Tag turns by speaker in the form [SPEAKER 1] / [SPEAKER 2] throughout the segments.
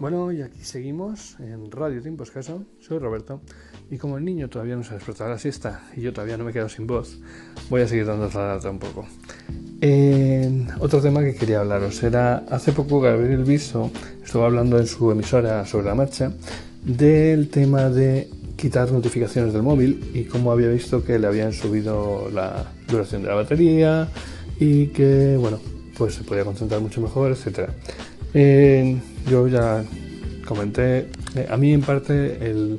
[SPEAKER 1] Bueno, y aquí seguimos en Radio Tiempo Escaso. Soy Roberto. Y como el niño todavía no se ha despertado la siesta y yo todavía no me quedo sin voz, voy a seguir dando la data un poco. otro tema que quería hablaros era hace poco Gabriel Viso estuvo hablando en su emisora sobre la marcha del tema de quitar notificaciones del móvil y cómo había visto que le habían subido la duración de la batería y que, bueno, pues se podía concentrar mucho mejor, etcétera yo ya comenté, eh, a mí en parte el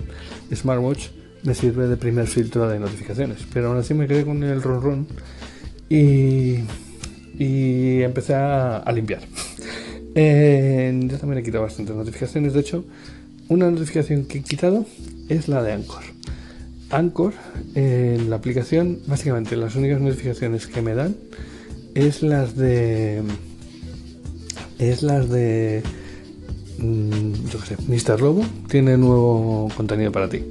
[SPEAKER 1] smartwatch me sirve de primer filtro de notificaciones, pero aún así me quedé con el ron y, y empecé a, limpiar. yo también he quitado bastantes notificaciones, de hecho, una notificación que he quitado es la de Anchor. Anchor, en la aplicación, básicamente las únicas notificaciones que me dan es las de es las de mm, yo qué sé, Mr. Lobo tiene nuevo contenido para ti.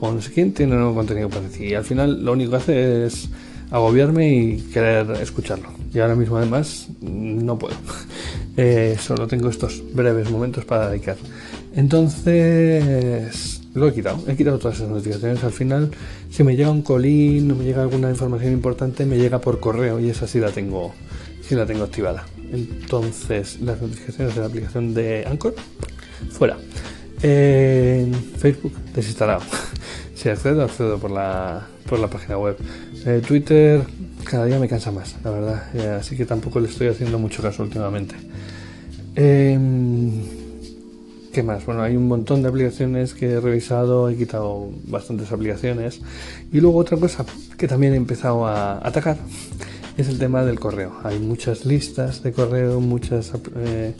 [SPEAKER 1] O no sé quién tiene nuevo contenido para ti. Y al final lo único que hace es agobiarme y querer escucharlo. Y ahora mismo además no puedo. Eh, solo tengo estos breves momentos para dedicar. Entonces lo he quitado. He quitado todas esas notificaciones. Al final, si me llega un colín o me llega alguna información importante, me llega por correo y esa sí la tengo, sí la tengo activada. Entonces, las notificaciones de la aplicación de Anchor, fuera. Facebook, desinstalado. si accedo, accedo por la, por la página web. Eh, Twitter, cada día me cansa más, la verdad. Eh, así que tampoco le estoy haciendo mucho caso últimamente. Em, ¿Qué más? Bueno, hay un montón de aplicaciones que he revisado, he quitado bastantes aplicaciones. Y luego otra cosa que también he empezado a atacar es el tema del correo. Hay muchas listas de correo, muchas, eh,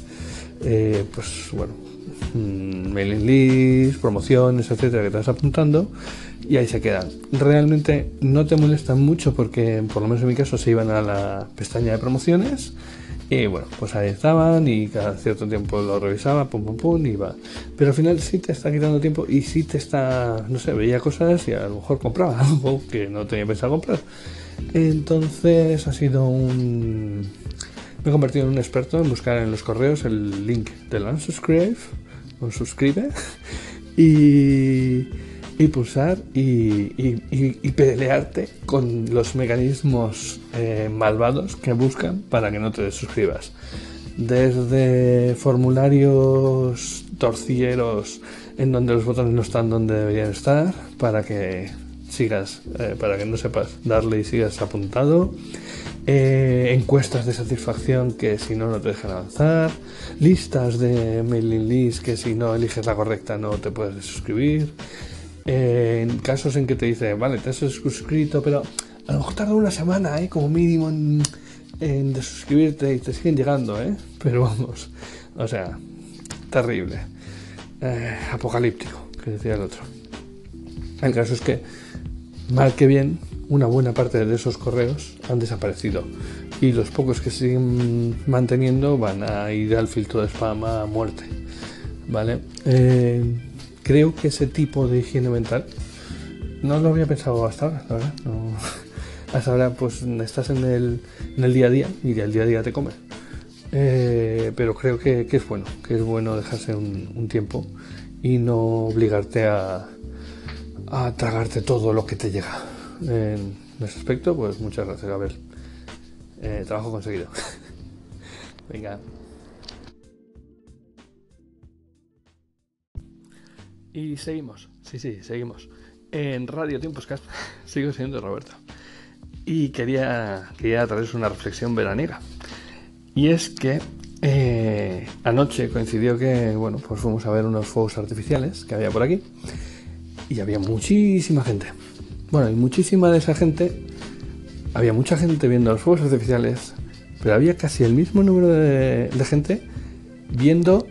[SPEAKER 1] eh, pues bueno, mm, mailing lists, promociones, etcétera, que te apuntando y ahí se quedan. Realmente no te molestan mucho porque, por lo menos en mi caso, se iban a la pestaña de promociones. Y bueno, pues ahí estaban y cada cierto tiempo lo revisaba, pum, pum, pum, y. Pero al final sí te está quitando tiempo y sí te está, no sé, veía cosas y a lo mejor compraba algo que no tenía pensado comprar. Entonces ha sido un... Me he convertido en un experto en buscar en los correos el link del unsubscribe o suscribe y, pulsar y, pelearte con los mecanismos eh, malvados que buscan para que no te suscribas. Desde formularios torcieros en donde los botones no están donde deberían estar para que sigas, eh, para que no sepas, darle y sigas apuntado. Eh, encuestas de satisfacción que si no no te dejan avanzar, listas de mailing list que si no eliges la correcta no te puedes suscribir. Eh, en casos en que te dice, vale, te has suscrito, pero a lo mejor tarda una semana, ¿eh? como mínimo en, en suscribirte y te siguen llegando, ¿eh? pero vamos, o sea, terrible, apocalíptico, que decía el otro. El caso es que Mal que bien, una buena parte de esos correos han desaparecido y los pocos que siguen manteniendo van a ir al filtro de spam a muerte. ¿Vale? Eh, creo que ese tipo de higiene mental no lo había pensado hasta ahora, la verdad. hasta ahora, pues estás en el, día a día y el día a día te come. Eh, pero creo que, es bueno, que es bueno dejarse un tiempo y no obligarte a, a tragarte todo lo que te llega. En ese aspecto, pues muchas gracias, Gabriel. Eh, trabajo conseguido. Venga. Y seguimos, sí, sí, seguimos. En Radio Tiempos Cast sigo siendo Roberto. Y quería, quería traerles una reflexión veraniega. Y es que eh, anoche coincidió que, bueno, pues fuimos a ver unos fuegos artificiales que había por aquí y había muchísima gente. Bueno, y muchísima de esa gente, había mucha gente viendo los fuegos artificiales, pero había casi el mismo número de, gente viendo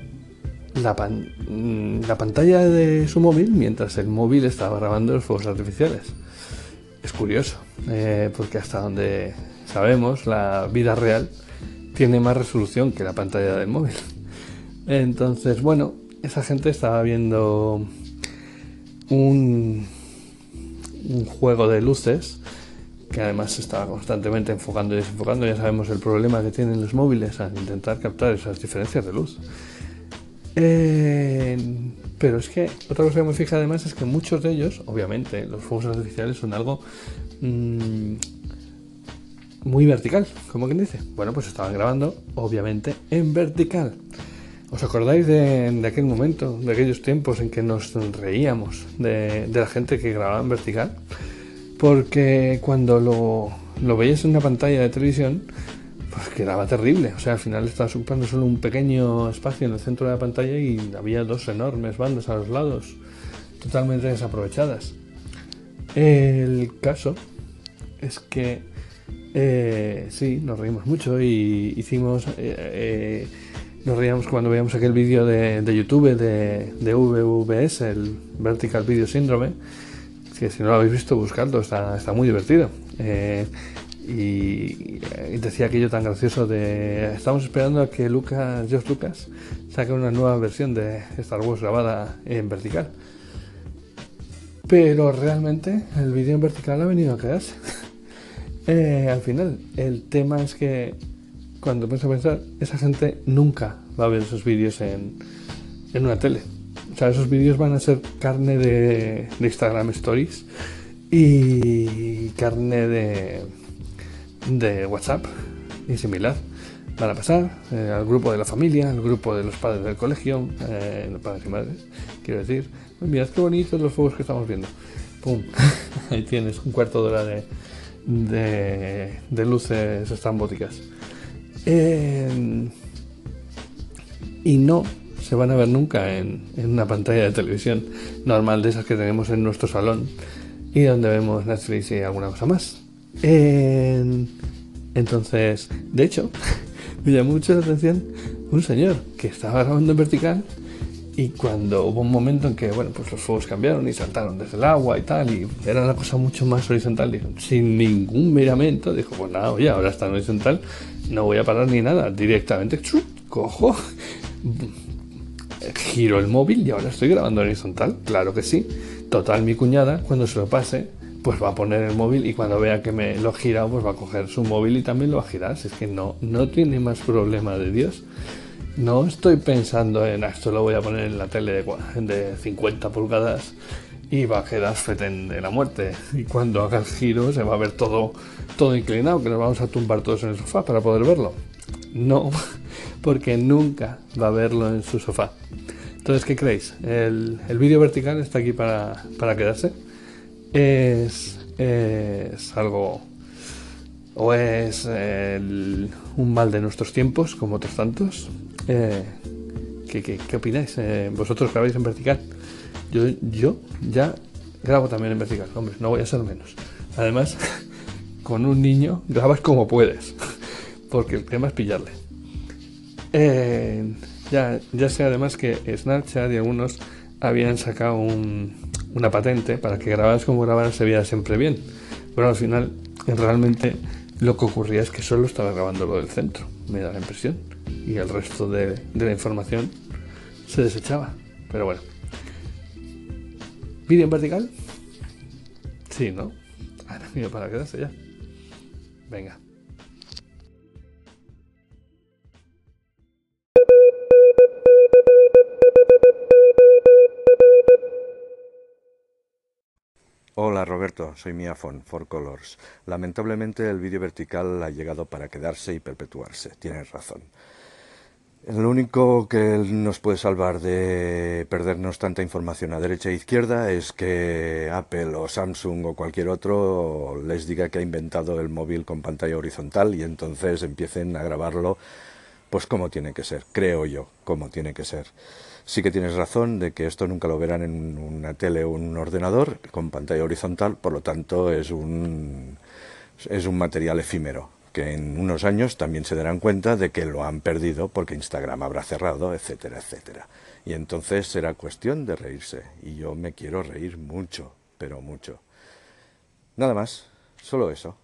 [SPEAKER 1] la, mm, la, pantalla de su móvil mientras el móvil estaba grabando los fuegos artificiales. Es curioso, eh, porque hasta donde sabemos, la vida real tiene más resolución que la pantalla del móvil. Entonces, bueno, esa gente estaba viendo un, juego de luces que además se estaba constantemente enfocando y desenfocando. Ya sabemos el problema que tienen los móviles al intentar captar esas diferencias de luz. Eh, pero es que otra cosa que me fija además es que muchos de ellos, obviamente, los fuegos artificiales son algo mmm, muy vertical, como quien dice. Bueno, pues estaban grabando, obviamente, en vertical. ¿Os acordáis de, aquel momento, de aquellos tiempos en que nos reíamos de, la gente que grababa en vertical? Porque cuando lo, lo veías en una pantalla de televisión, pues quedaba terrible. O sea, al final estabas ocupando solo un pequeño espacio en el centro de la pantalla y había dos enormes bandas a los lados, totalmente desaprovechadas. El caso es que eh, sí, nos reímos mucho y hicimos. Eh, eh, nos reíamos cuando veíamos aquel vídeo de, YouTube de, de, VVS, el Vertical Video Syndrome. Que si no lo habéis visto, buscadlo, está, muy divertido. y, decía aquello tan gracioso de. Estamos esperando a que Lucas, George Lucas saque una nueva versión de Star Wars grabada en vertical. Pero realmente el vídeo en vertical ha venido a quedarse. Eh, al final, el tema es que cuando pienso pensar, esa gente nunca va a ver esos vídeos en, una tele. O sea, esos vídeos van a ser carne de, Instagram Stories y carne de, de WhatsApp y similar. Van a pasar eh, al grupo de la familia, al grupo de los padres del colegio, eh, los padres y madres, quiero decir. Mirad qué bonitos los fuegos que estamos viendo. ¡Pum! Ahí tienes un cuarto de hora de, de, luces estrambóticas. Eh, y no se van a ver nunca en, una pantalla de televisión normal de esas que tenemos en nuestro salón y donde vemos Netflix y alguna cosa más. entonces, de hecho, me llamó mucho la atención un señor que estaba grabando en vertical y cuando hubo un momento en que, bueno, pues los fuegos cambiaron y saltaron desde el agua y tal, y era una cosa mucho más horizontal, dijo, sin ningún miramento, dijo, pues nada, oye, ahora está en horizontal, no voy a parar ni nada, directamente, cojo, giro el móvil y ahora estoy grabando en horizontal, claro que sí. Total, mi cuñada, cuando se lo pase, pues va a poner el móvil y cuando vea que me lo he girado, pues va a coger su móvil y también lo va a girar. Es que no, no tiene más problema de Dios. No estoy pensando en esto lo voy a poner en la tele de, 50 pulgadas y va a quedar feten de la muerte. Y cuando haga el giro se va a ver todo, todo inclinado, que nos vamos a tumbar todos en el sofá para poder verlo. No, porque nunca va a verlo en su sofá. Entonces, ¿qué creéis? El, vídeo vertical está aquí para, quedarse. Es, es algo o es un mal de nuestros tiempos, como otros tantos, eh, ¿qué, opináis? Eh, ¿Vosotros grabáis en vertical? Yo, yo ya grabo también en vertical, hombre, no voy a ser menos. Además, con un niño grabas como puedes, porque el tema es pillarle. Eh, ya, ya sé además que Snapchat y algunos habían sacado una patente para que grabaras como grabaras se viera siempre bien. Pero al final, realmente lo que ocurría es que solo estaba grabando lo del centro, me da la impresión y el resto de, la información se desechaba. Pero bueno. ¿Vídeo en vertical? Sí, ¿no? Ahora mío para quedarse ya. Venga.
[SPEAKER 2] Hola Roberto, soy Miafon, For Colors. Lamentablemente el vídeo vertical ha llegado para quedarse y perpetuarse, tienes razón. Lo único que nos puede salvar de perdernos tanta información a derecha e izquierda es que Apple o Samsung o cualquier otro les diga que ha inventado el móvil con pantalla horizontal y entonces empiecen a grabarlo pues como tiene que ser, creo yo, como tiene que ser. Sí que tienes razón de que esto nunca lo verán en una tele o un ordenador con pantalla horizontal, por lo tanto es un, es un material efímero que en unos años también se darán cuenta de que lo han perdido porque Instagram habrá cerrado, etcétera, etcétera. Y entonces será cuestión de reírse. Y yo me quiero reír mucho, pero mucho. Nada más, solo eso.